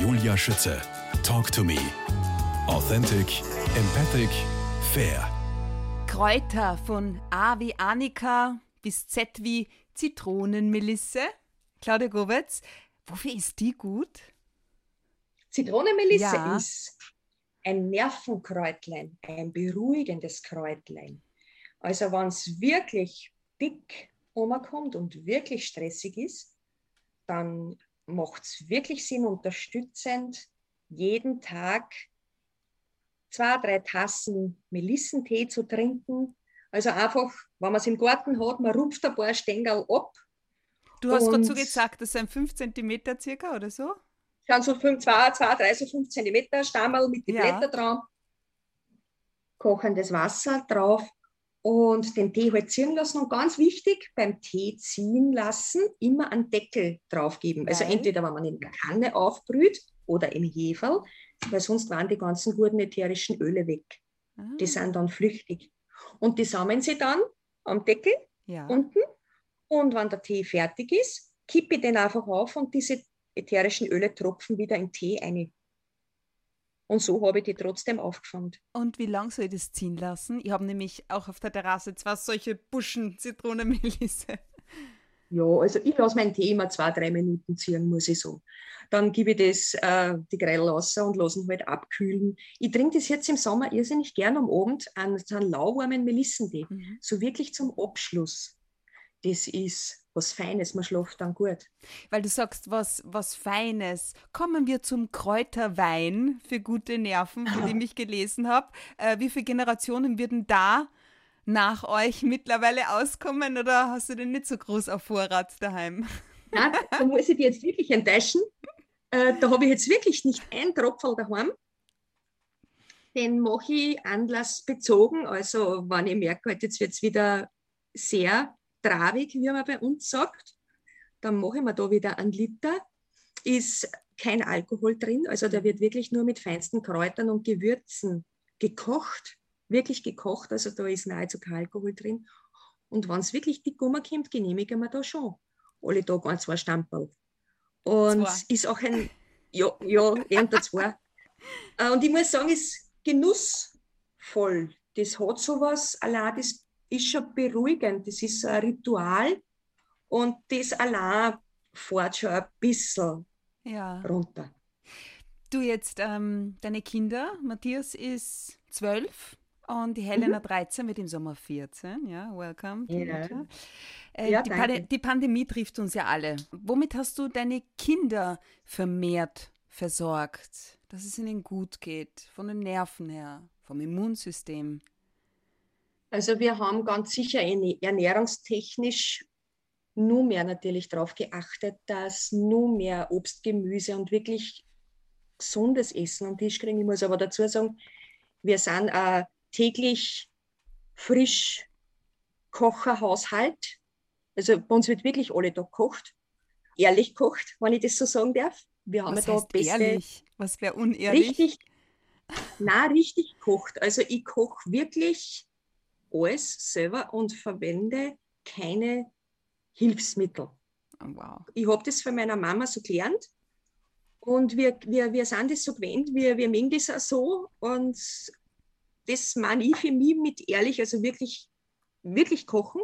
Julia Schütze. Talk to me. Authentic, empathic, fair. Kräuter von A wie Annika bis Z wie Zitronenmelisse. Claudia Govetz, wofür ist die gut? Zitronenmelisse Ja. ist ein Nervenkräutlein, ein beruhigendes Kräutlein. Also wenn es wirklich dick kommt und wirklich stressig ist, dann macht es wirklich Sinn, unterstützend jeden Tag zwei, drei Tassen Melissentee zu trinken. Also einfach, wenn man es im Garten hat, man rupft ein paar Stängel ab. Du hast gerade so gesagt, das sind 5 cm circa oder so? Dann so 5, 2, 2, 3, so 5 cm Stammel mit den Ja. Blättern dran. Kochendes Wasser drauf und den Tee halt ziehen lassen. Und ganz wichtig, beim Tee ziehen lassen, immer einen Deckel drauf geben. Also entweder, wenn man in der Kanne aufbrüht oder im Heferl, weil sonst waren die ganzen guten ätherischen Öle weg. Ah, Die sind dann flüchtig. Und die sammeln sie dann am Deckel ja. unten. Und wenn der Tee fertig ist, kippe ich den einfach auf und diese ätherischen Öle tropfen wieder in Tee ein. Und so habe ich die trotzdem aufgefangen. Und wie lang soll ich das ziehen lassen? Ich habe nämlich auch auf der Terrasse zwei solche Buschen Zitronenmelisse. Ja, also ich lasse meinen Tee immer zwei, drei Minuten ziehen, muss ich so. Dann gebe ich das, äh, die Grell raus und lasse ihn halt abkühlen. Ich trinke das jetzt im Sommer irrsinnig gern am Abend an so einen lauwarmen Melissentee. Mhm. So wirklich zum Abschluss. Das ist was Feines, man schläft dann gut. Weil du sagst, was, was Feines. Kommen wir zum Kräuterwein für gute Nerven, von dem ich gelesen habe. Äh, wie viele Generationen würden da nach euch mittlerweile auskommen oder hast du den nicht so groß auf Vorrat daheim? Nein, da muss ich dich jetzt wirklich enttäuschen. Äh, da habe ich jetzt wirklich nicht ein Tropfen daheim. Den mache ich anlassbezogen. Also, wenn ich merke, halt, jetzt wird es wieder sehr trabig, wie man bei uns sagt, dann mache ich mir da wieder einen Liter. Ist kein Alkohol drin, also der wird wirklich nur mit feinsten Kräutern und Gewürzen gekocht. Wirklich gekocht, also da ist nahezu kein Alkohol drin. Und wenn es wirklich dick rumkommt, genehmige ich mir da schon alle Tage ein, zwei Stamperl. Und Zwei. ist auch ein, ja, ja, irgendein zwei. Äh, Und ich muss sagen, ist genussvoll. Das hat sowas, allein das ist schon beruhigend. Das ist ein Ritual. Und das allein fährt schon ein bisschen Ja. runter. Du jetzt, ähm, deine Kinder, Matthias ist zwölf und die Helena 13 wird im Sommer 14. Ja, welcome. Ja. Äh, Ja, die. Pande- die Pandemie trifft uns ja alle. Womit hast du deine Kinder vermehrt versorgt, dass es ihnen gut geht, von den Nerven her, vom Immunsystem? Also wir haben ganz sicher ernährungstechnisch nur mehr natürlich darauf geachtet, dass nur mehr Obst, Gemüse und wirklich gesundes Essen am Tisch kriegen. Ich muss aber dazu sagen, wir sind ein täglich frisch Kocherhaushalt. Also bei uns wird wirklich alle Tag gekocht. Ehrlich gekocht, wenn ich das so sagen darf. Wir haben Was ja da heißt beste, ehrlich? Was wäre unehrlich? richtig, na richtig kocht. Also ich koche wirklich alles selber und verwende keine Hilfsmittel. Oh, wow. Ich habe das von meiner Mama so gelernt und wir, wir, wir sind das so gewöhnt, wir, wir mögen das auch so und das meine ich für mich mit ehrlich, also wirklich, wirklich kochen.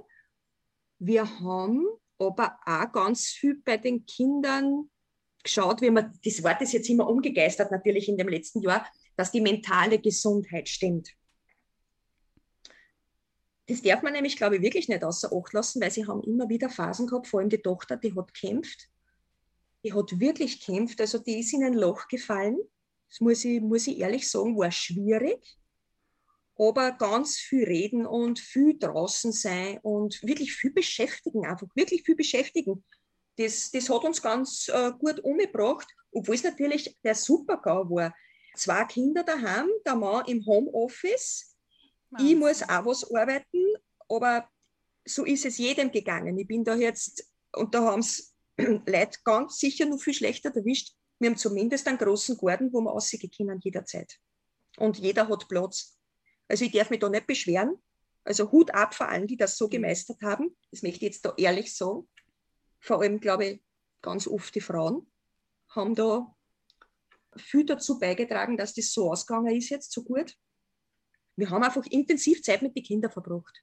Wir haben aber auch ganz viel bei den Kindern geschaut, wie man, das Wort ist jetzt immer umgegeistert natürlich in dem letzten Jahr, dass die mentale Gesundheit stimmt. Das darf man nämlich, glaube ich, wirklich nicht außer Acht lassen, weil sie haben immer wieder Phasen gehabt, vor allem die Tochter, die hat kämpft. Die hat wirklich kämpft, also die ist in ein Loch gefallen. Das muss ich, muss ich ehrlich sagen, war schwierig. Aber ganz viel reden und viel draußen sein und wirklich viel beschäftigen, einfach wirklich viel beschäftigen. Das, das hat uns ganz äh, gut umgebracht, obwohl es natürlich der Super-GAU war. Zwei Kinder daheim, der Mann im Homeoffice, ich muss auch was arbeiten, aber so ist es jedem gegangen. Ich bin da jetzt, und da haben es Leute ganz sicher noch viel schlechter erwischt. Wir haben zumindest einen großen Garten, wo wir rausgehen können jederzeit. Und jeder hat Platz. Also ich darf mich da nicht beschweren. Also Hut ab vor allen, die das so gemeistert haben. Das möchte ich jetzt da ehrlich sagen. Vor allem, glaube ich, ganz oft die Frauen haben da viel dazu beigetragen, dass das so ausgegangen ist jetzt, so gut. Wir haben einfach intensiv Zeit mit den Kindern verbracht.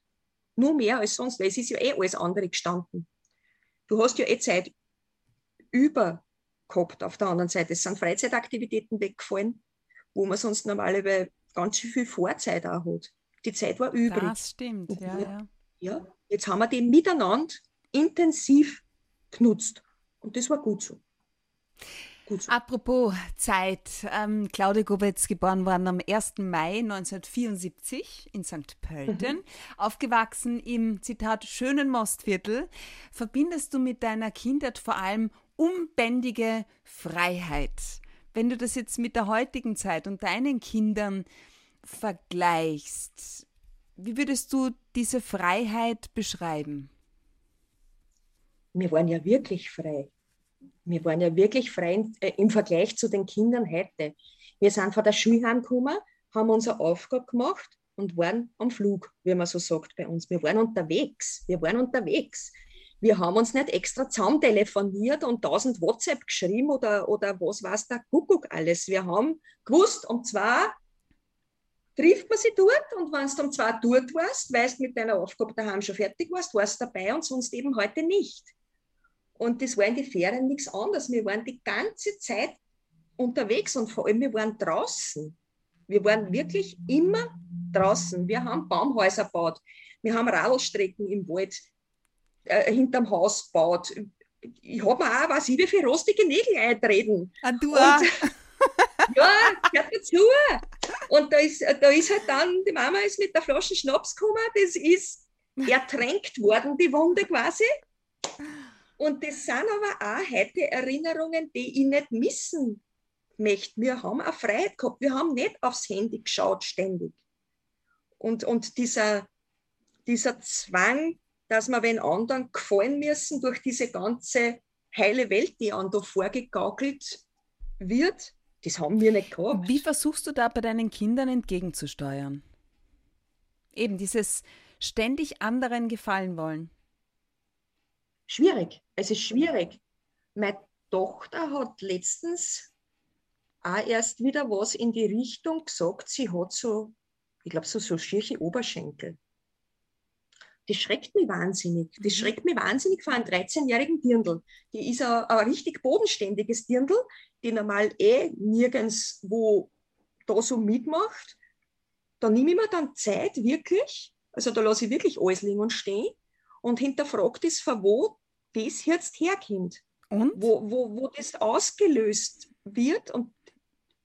Nur mehr als sonst, weil es ist ja eh alles andere gestanden. Du hast ja eh Zeit über gehabt auf der anderen Seite. Es sind Freizeitaktivitäten weggefallen, wo man sonst normalerweise ganz viel Vorzeit auch hat. Die Zeit war übrig. Das stimmt, ja, ja. Ja, jetzt haben wir die miteinander intensiv genutzt. Und das war gut so. Gut. Apropos Zeit, ähm, Claudia Gobetz geboren worden am 1. Mai 1974 in St. Pölten, mhm. aufgewachsen im, Zitat, schönen Mostviertel. Verbindest du mit deiner Kindheit vor allem unbändige Freiheit? Wenn du das jetzt mit der heutigen Zeit und deinen Kindern vergleichst, wie würdest du diese Freiheit beschreiben? Wir waren ja wirklich frei. Wir waren ja wirklich frei äh, im Vergleich zu den Kindern heute. Wir sind von der Schule heimgekommen, haben unsere Aufgabe gemacht und waren am Flug, wie man so sagt bei uns. Wir waren unterwegs. Wir waren unterwegs. Wir haben uns nicht extra zusammen telefoniert und tausend WhatsApp geschrieben oder, oder was weiß der Kuckuck alles. Wir haben gewusst, um zwei trifft man sie dort und wenn du um zwei dort warst, weißt mit deiner Aufgabe daheim schon fertig warst, warst du dabei und sonst eben heute nicht. Und das war in den Ferien nichts anderes. Wir waren die ganze Zeit unterwegs und vor allem wir waren draußen. Wir waren wirklich immer draußen. Wir haben Baumhäuser gebaut. Wir haben Radlstrecken im Wald äh, hinterm Haus gebaut. Ich habe mir auch, was ich, wie viele rostige Nägel eintreten. Ah, du auch. ja, gehört dazu. Und da ist, da ist halt dann, die Mama ist mit der Flasche Schnaps gekommen, das ist ertränkt worden, die Wunde quasi. Und das sind aber auch heute Erinnerungen, die ich nicht missen möchte. Wir haben auch Freiheit gehabt. Wir haben nicht aufs Handy geschaut ständig. Und, und dieser, dieser Zwang, dass wir wenn anderen gefallen müssen durch diese ganze heile Welt, die an da vorgegaukelt wird, das haben wir nicht gehabt. Wie versuchst du da bei deinen Kindern entgegenzusteuern? Eben dieses ständig anderen gefallen wollen schwierig. Es ist schwierig. Meine Tochter hat letztens auch erst wieder was in die Richtung gesagt. Sie hat so, ich glaube, so, so schirche Oberschenkel. Das schreckt mich wahnsinnig. Das mhm. schreckt mich wahnsinnig vor einem 13-jährigen Dirndl. Die ist ein, ein richtig bodenständiges Dirndl, die normal eh nirgends wo da so mitmacht. Da nehme ich mir dann Zeit wirklich, also da lasse ich wirklich alles liegen und stehen und hinterfrage das, von wo das jetzt herkommt. Und? Wo, wo, wo das ausgelöst wird. Und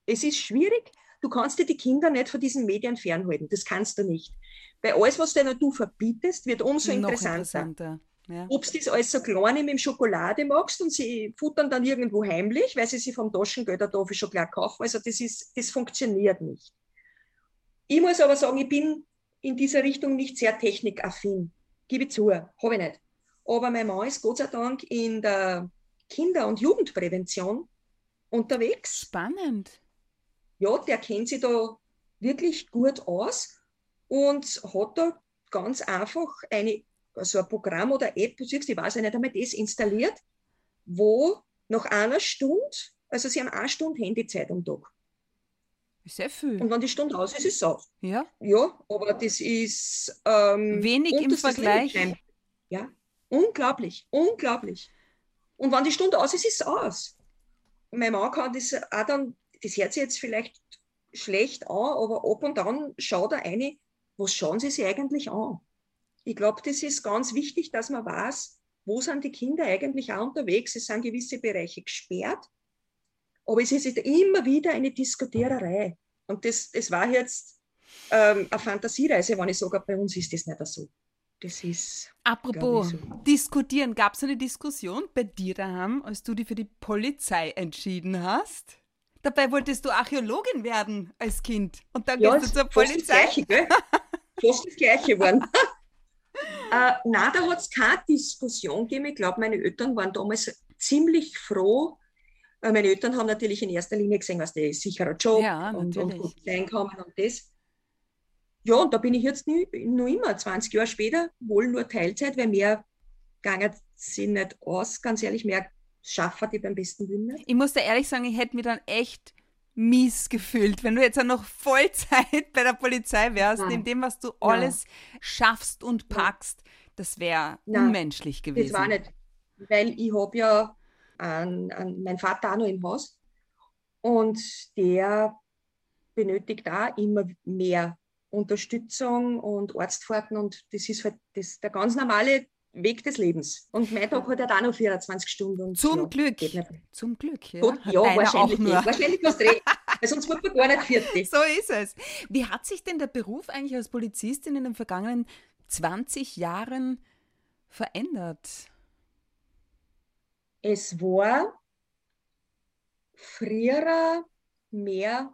es ist schwierig. Du kannst dir die Kinder nicht von diesen Medien fernhalten. Das kannst du nicht. Weil alles, was du du verbietest, wird umso interessanter. interessanter. Ja. Ob du das alles so klein mit Schokolade magst und sie futtern dann irgendwo heimlich, weil sie sich vom Taschengeld da für Schokolade kaufen. Also das, ist, das funktioniert nicht. Ich muss aber sagen, ich bin in dieser Richtung nicht sehr technikaffin. Gebe ich zu, habe ich nicht. Aber mein Mann ist Gott sei Dank in der Kinder- und Jugendprävention unterwegs. Spannend. Ja, der kennt sich da wirklich gut aus und hat da ganz einfach eine, so ein Programm oder App, du siehst, ich weiß ja nicht einmal das installiert, wo nach einer Stunde, also sie haben eine Stunde Handyzeit am Tag. Sehr viel. Und wenn die Stunde aus ist, ist es aus. Ja. Ja, aber das ist ähm, wenig im Vergleich. Ja, Unglaublich, unglaublich. Und wenn die Stunde aus ist, ist es aus. Mein Mann kann das auch dann, das hört sich jetzt vielleicht schlecht an, aber ab und an schaut er eine, was schauen sie sich eigentlich an? Ich glaube, das ist ganz wichtig, dass man weiß, wo sind die Kinder eigentlich auch unterwegs. Es sind gewisse Bereiche gesperrt, aber es ist immer wieder eine Diskutiererei. Und das, das war jetzt ähm, eine Fantasiereise, wenn ich sage, bei uns ist das nicht so. Das ist. Apropos so. diskutieren, gab es eine Diskussion bei dir daheim, als du dich für die Polizei entschieden hast? Dabei wolltest du Archäologin werden als Kind. Und dann ja, gehst du zur Polizei. Das Gleiche, gell? fast das Gleiche geworden. äh, nein, da hat es keine Diskussion gegeben. Ich glaube, meine Eltern waren damals ziemlich froh. Äh, meine Eltern haben natürlich in erster Linie gesehen, was der sicherer Job ja, und, und gut Einkommen und das. Ja, und da bin ich jetzt nie, noch immer, 20 Jahre später, wohl nur Teilzeit, weil mehr gegangen sie nicht aus, ganz ehrlich, mehr schaffen die beim besten Willen nicht. Ich muss da ehrlich sagen, ich hätte mir dann echt mies gefühlt, wenn du jetzt auch noch Vollzeit bei der Polizei wärst, Nein. in dem, was du Nein. alles schaffst und packst. Das wäre unmenschlich gewesen. Das war nicht, weil ich habe ja einen, einen, meinen Vater auch noch im Haus und der benötigt auch immer mehr Unterstützung und Arztfahrten und das ist halt das, der ganz normale Weg des Lebens. Und mein Tag hat halt auch noch 24 Stunden. Und Zum ja, Glück. Zum Glück, ja. Gott, ja, wahrscheinlich nicht. Wahrscheinlich hast du recht. Weil sonst wird man gar nicht vierte. So ist es. Wie hat sich denn der Beruf eigentlich als Polizistin in den vergangenen 20 Jahren verändert? Es war früher mehr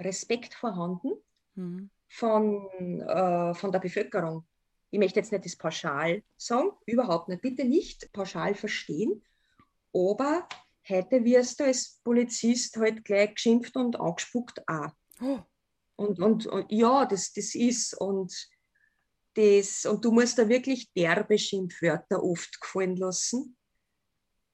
Respekt vorhanden Mhm. Von, äh, von der Bevölkerung. Ich möchte jetzt nicht das pauschal sagen, überhaupt nicht, bitte nicht pauschal verstehen, aber heute wirst du als Polizist halt gleich geschimpft und angespuckt auch. Oh, Und, und, und ja, das, das ist und das, und du musst da wirklich derbe Schimpfwörter oft gefallen lassen,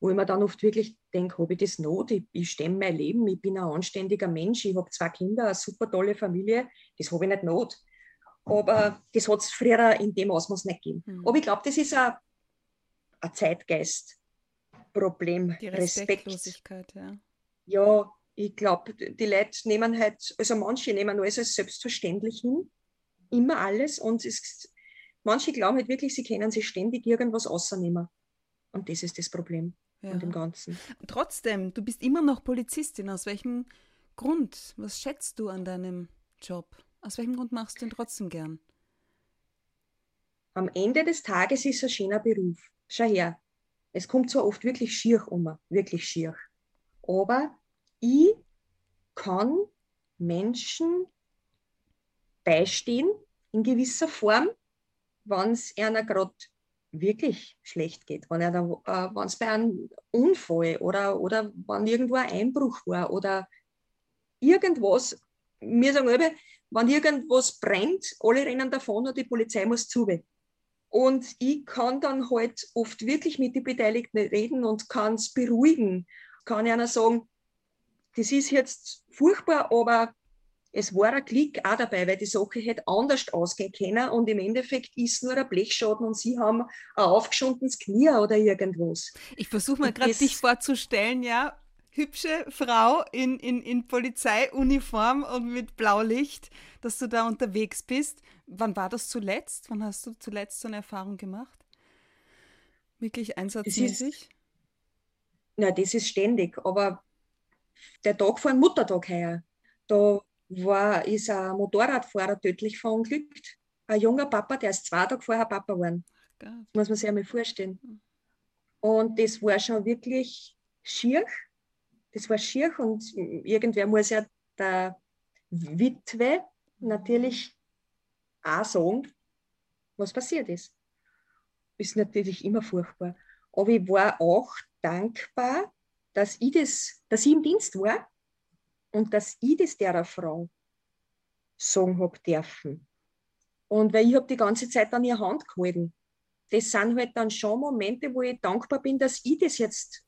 wo ich mir dann oft wirklich denke, habe ich das not? Ich, ich stemme mein Leben, ich bin ein anständiger Mensch, ich habe zwei Kinder, eine super tolle Familie, das habe ich nicht not. Aber das hat es früher in dem Ausmaß nicht gegeben. Hm. Aber ich glaube, das ist ein, ein Zeitgeist-Problem. die Respekt Respektlosigkeit, ja. ja, ich glaube, die Leute nehmen halt, also manche nehmen alles als selbstverständlich hin, immer alles und es, manche glauben halt wirklich, sie können sich ständig irgendwas außernehmen. Und das ist das Problem ja. an dem Ganzen. Trotzdem, du bist immer noch Polizistin. Aus welchem Grund? Was schätzt du an deinem Job? Aus welchem Grund machst du ihn trotzdem gern? Am Ende des Tages ist es ein schöner Beruf. Schau her, es kommt zwar oft wirklich schier um, wirklich schier. Aber ich kann Menschen beistehen in gewisser Form, wenn es einer gerade wirklich schlecht geht, wenn äh, es bei einem Unfall oder, oder wenn irgendwo ein Einbruch war oder irgendwas, wir sagen immer, wenn irgendwas brennt, alle rennen davon und die Polizei muss zu. Und ich kann dann halt oft wirklich mit den Beteiligten reden und kann es beruhigen. Kann einer sagen, das ist jetzt furchtbar, aber es war ein Klick auch dabei, weil die Sache hätte anders ausgehen können und im Endeffekt ist nur ein Blechschaden und sie haben ein aufgeschundenes Knie oder irgendwas. Ich versuche mal Und gerade dich vorzustellen, ja. Hübsche Frau in, in, in Polizeiuniform und mit Blaulicht, dass du da unterwegs bist. Wann war das zuletzt? Wann hast du zuletzt so eine Erfahrung gemacht? Wirklich einsatzmäßig? Na, das ist ständig, aber der Tag vor dem Muttertag heuer, da war, ist ein Motorradfahrer tödlich verunglückt. Ein junger Papa, der ist zwei Tage vorher Papa geworden. Gott. muss man sich einmal vorstellen. Und das war schon wirklich schier. Das war schier und irgendwer muss ja der Witwe natürlich auch sagen, was passiert ist. Ist natürlich immer furchtbar. Aber ich war auch dankbar, dass ich, das, dass ich im Dienst war und dass ich das der Frau sagen habe dürfen. Und weil ich habe die ganze Zeit an ihre Hand gehalten das sind halt dann schon Momente, wo ich dankbar bin, dass ich das jetzt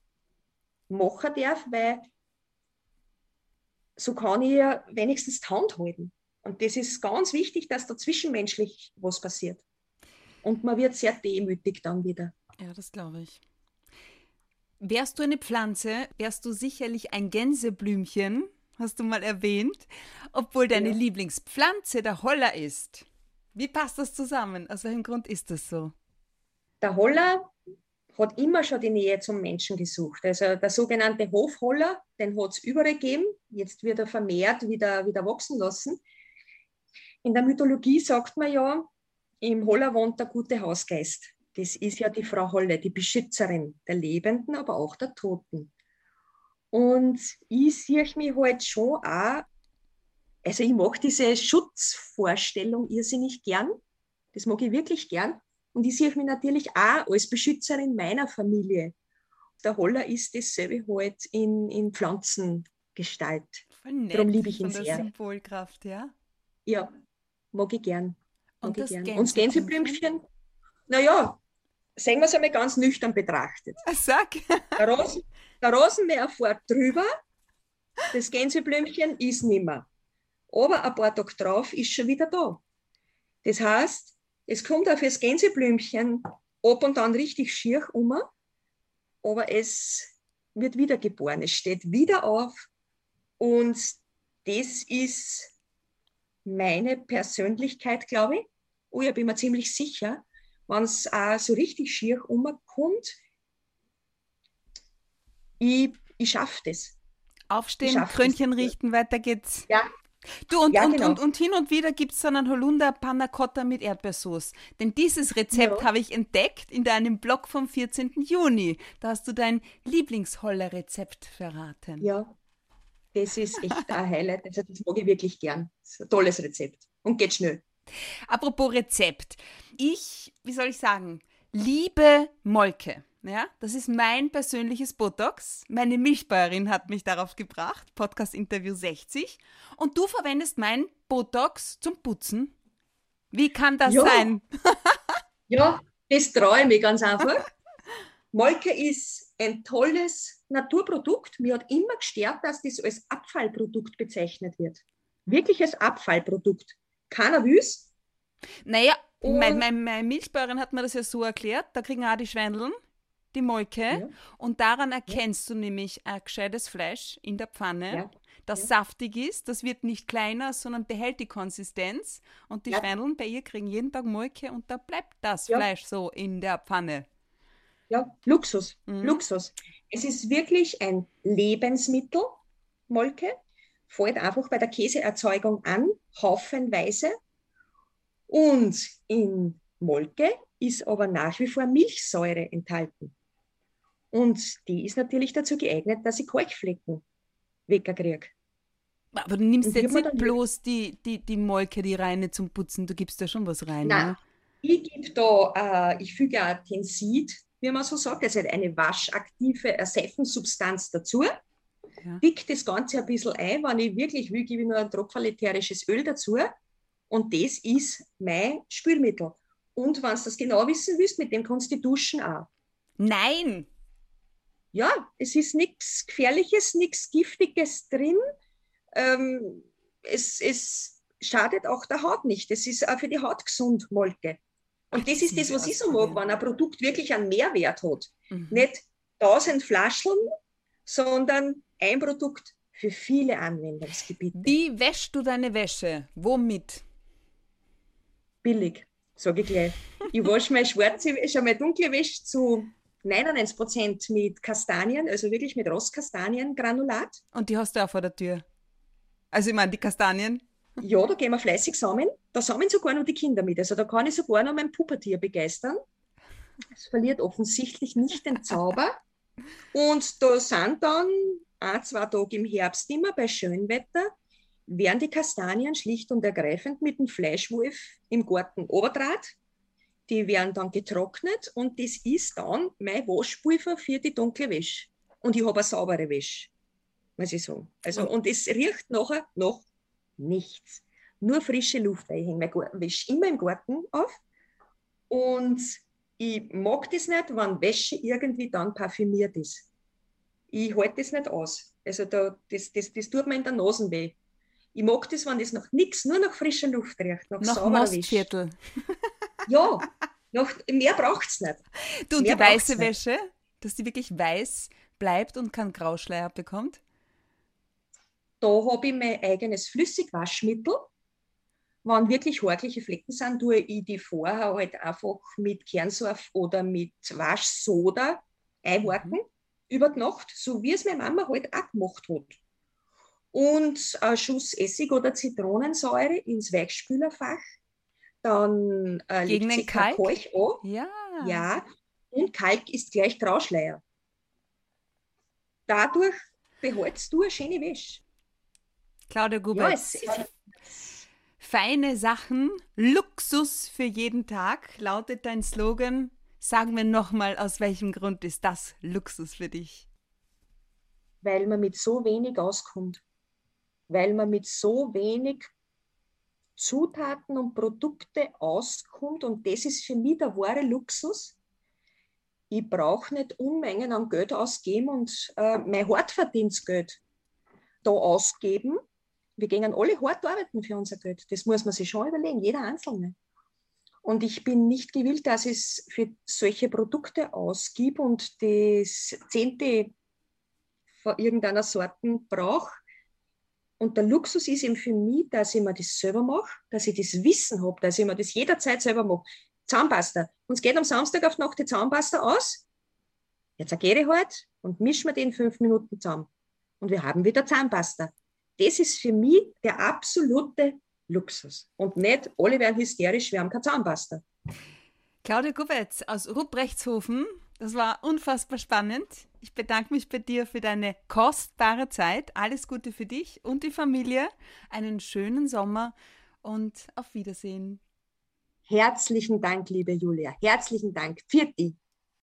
machen darf, weil so kann ich ja wenigstens die Hand halten. Und das ist ganz wichtig, dass da zwischenmenschlich was passiert. Und man wird sehr demütig dann wieder. Ja, das glaube ich. Wärst du eine Pflanze, wärst du sicherlich ein Gänseblümchen, hast du mal erwähnt, obwohl deine Ja. Lieblingspflanze der Holler ist. Wie passt das zusammen? Aus welchem Grund ist das so? Der Holler hat immer schon die Nähe zum Menschen gesucht. Also der sogenannte Hofholler, den hat es überall gegeben. Jetzt wird er vermehrt wieder, wieder wachsen lassen. In der Mythologie sagt man ja, im Holler wohnt der gute Hausgeist. Das ist ja die Frau Holle, die Beschützerin der Lebenden, aber auch der Toten. Und ich sehe mich halt schon auch, also ich mag diese Schutzvorstellung irrsinnig gern. Das mag ich wirklich gern. Und ich sehe mich natürlich auch als Beschützerin meiner Familie. Der Holler ist dasselbe halt in, in Pflanzengestalt. Nett Darum liebe ich ihn von der sehr. Symbolkraft, ja? Ja, mag ich gern. Mag Und ich das. Und das Gänseblümchen? Naja, sehen wir es einmal ganz nüchtern betrachtet. Ah, Sag. Der, Rasen, der Rasenmäher fährt drüber Das Gänseblümchen ist nimmer. Aber ein paar Tage drauf ist schon wieder da. Das heißt, es kommt auf das Gänseblümchen ab und an richtig schier um, aber es wird wiedergeboren. Es steht wieder auf und das ist meine Persönlichkeit, glaube ich. Oh, ich bin mir ziemlich sicher, wenn es auch so richtig schier umkommt, ich, ich schaffe das. Aufstehen, Krönchen das. richten, weiter geht's. Ja. Du, und, ja, und, genau. und, und, hin und wieder gibt es dann einen Holunder Panna Cotta mit Erdbeersauce. Denn dieses Rezept ja. habe ich entdeckt in deinem Blog vom 14. Juni. Da hast du dein Lieblingsholler-Rezept verraten. Ja, das ist echt ein Highlight. Also das mag ich wirklich gern. Das ist ein tolles Rezept und geht schnell. Apropos Rezept. Ich, wie soll ich sagen, liebe Molke. Ja, das ist mein persönliches Botox. Meine Milchbäuerin hat mich darauf gebracht, Podcast Interview 60. Und du verwendest mein Botox zum Putzen. Wie kann das ja. sein? ja, das traue ich mich ganz einfach. Molke ist ein tolles Naturprodukt. Mir hat immer gestört, dass das als Abfallprodukt bezeichnet wird. Wirkliches Abfallprodukt. Keiner will es. Naja, meine, meine, meine Milchbäuerin hat mir das ja so erklärt. Da kriegen auch die Schweindeln die Molke. Ja. Und daran erkennst ja. du nämlich ein gescheites Fleisch in der Pfanne, ja. das saftig ist. Das wird nicht kleiner, sondern behält die Konsistenz. Und die ja. Schweineln bei ihr kriegen jeden Tag Molke und da bleibt das Fleisch so in der Pfanne. Ja, Luxus, mhm. Luxus. Es ist wirklich ein Lebensmittel, Molke. Fällt einfach bei der Käseerzeugung an, haufenweise. Und in Molke ist aber nach wie vor Milchsäure enthalten. Und die ist natürlich dazu geeignet, dass ich Kalkflecken wegkriege. Aber du nimmst jetzt nicht bloß die, die, die Molke, die reine zum Putzen, du gibst da schon was rein. Nein, ne? ich gebe da, äh, ich füge auch Tensid, wie man so sagt, also eine waschaktive Seifensubstanz dazu. Ja. Dick das Ganze ein bisschen ein, wenn ich wirklich will, gebe ich nur ein tropfen ätherisches Öl dazu. Und das ist mein Spülmittel. Und wenn du das genau wissen willst, mit dem kannst du duschen auch. Nein! Ja, es ist nichts Gefährliches, nichts Giftiges drin. Ähm, es, es schadet auch der Haut nicht. Es ist auch für die Haut gesund, Molke. Und das ist das, was ich so mag, wenn ein Produkt wirklich einen Mehrwert hat. Mhm. Nicht tausend Flaschen, sondern ein Produkt für viele Anwendungsgebiete. Wie wäschst du deine Wäsche? Womit? Billig, sage ich gleich. Ich wasche meine schwarze Wäsche, meine dunkle Wäsche zu 99 Prozent mit Kastanien, also wirklich mit Rosskastaniengranulat. Und die hast du auch vor der Tür? Also ich meine, die Kastanien? Ja, da gehen wir fleißig sammeln. Da sammeln sogar noch die Kinder mit. Also da kann ich sogar noch mein Puppetier begeistern. Es verliert offensichtlich nicht den Zauber. Und da sind dann ein, zwei Tage im Herbst immer bei Schönwetter, werden die Kastanien schlicht und ergreifend mit dem Fleischwolf im Garten oberdraht die werden dann getrocknet und das ist dann mein Waschpulver für die dunkle Wäsche. Und ich habe eine saubere Wäsche, muss ich sagen. Also, und es riecht nachher noch nichts. Nur frische Luft. Ich hänge meine Wäsche immer im Garten auf. Und ich mag das nicht, wenn Wäsche irgendwie dann parfümiert ist. Ich halte das nicht aus. Also da, das, das, das tut mir in der Nase weh. Ich mag das, wenn das noch nichts, nur nach frischer Luft riecht, nach, nach sauberer Wäsche. Ja, noch, mehr braucht es nicht. Du, und mehr die weiße Wäsche, dass die wirklich weiß bleibt und keinen Grauschleier bekommt? Da habe ich mein eigenes Flüssigwaschmittel. Wenn wirklich horkliche Flecken sind, tue ich die vorher halt einfach mit Kernsurf oder mit Waschsoda einhorken mhm. über die Nacht, so wie es meine Mama halt auch gemacht hat. Und ein Schuss Essig oder Zitronensäure ins Weichspülerfach dann äh, Gegen den Kalk? Kalk an. Ja. ja. Und Kalk ist gleich Grauschleier. Dadurch behältst du eine schöne Wäsche. Claudia Gubert. Ja, Feine Sachen, Luxus für jeden Tag, lautet dein Slogan. Sagen wir nochmal, aus welchem Grund ist das Luxus für dich? Weil man mit so wenig auskommt. Weil man mit so wenig Zutaten und Produkte auskommt. Und das ist für mich der wahre Luxus. Ich brauche nicht Unmengen an Geld ausgeben und äh, mein Hort verdient Geld. da ausgeben. Wir gehen alle hart arbeiten für unser Geld. Das muss man sich schon überlegen, jeder Einzelne. Und ich bin nicht gewillt, dass ich es für solche Produkte ausgib und das Zehnte von irgendeiner Sorten brauche. Und der Luxus ist eben für mich, dass ich mir das selber mache, dass ich das Wissen habe, dass ich mir das jederzeit selber mache. Zahnpasta. Uns geht am Samstag auf Nacht die Zahnpasta aus. Jetzt gehe ich halt und mischen wir den fünf Minuten zusammen. Und wir haben wieder Zahnpasta. Das ist für mich der absolute Luxus. Und nicht alle werden hysterisch, wir haben keine Zahnpasta. Claudia Gubetz aus Rupreichtshofen, das war unfassbar spannend. Ich bedanke mich bei dir für deine kostbare Zeit. Alles Gute für dich und die Familie. Einen schönen Sommer und auf Wiedersehen. Herzlichen Dank, liebe Julia. Herzlichen Dank. Für dich.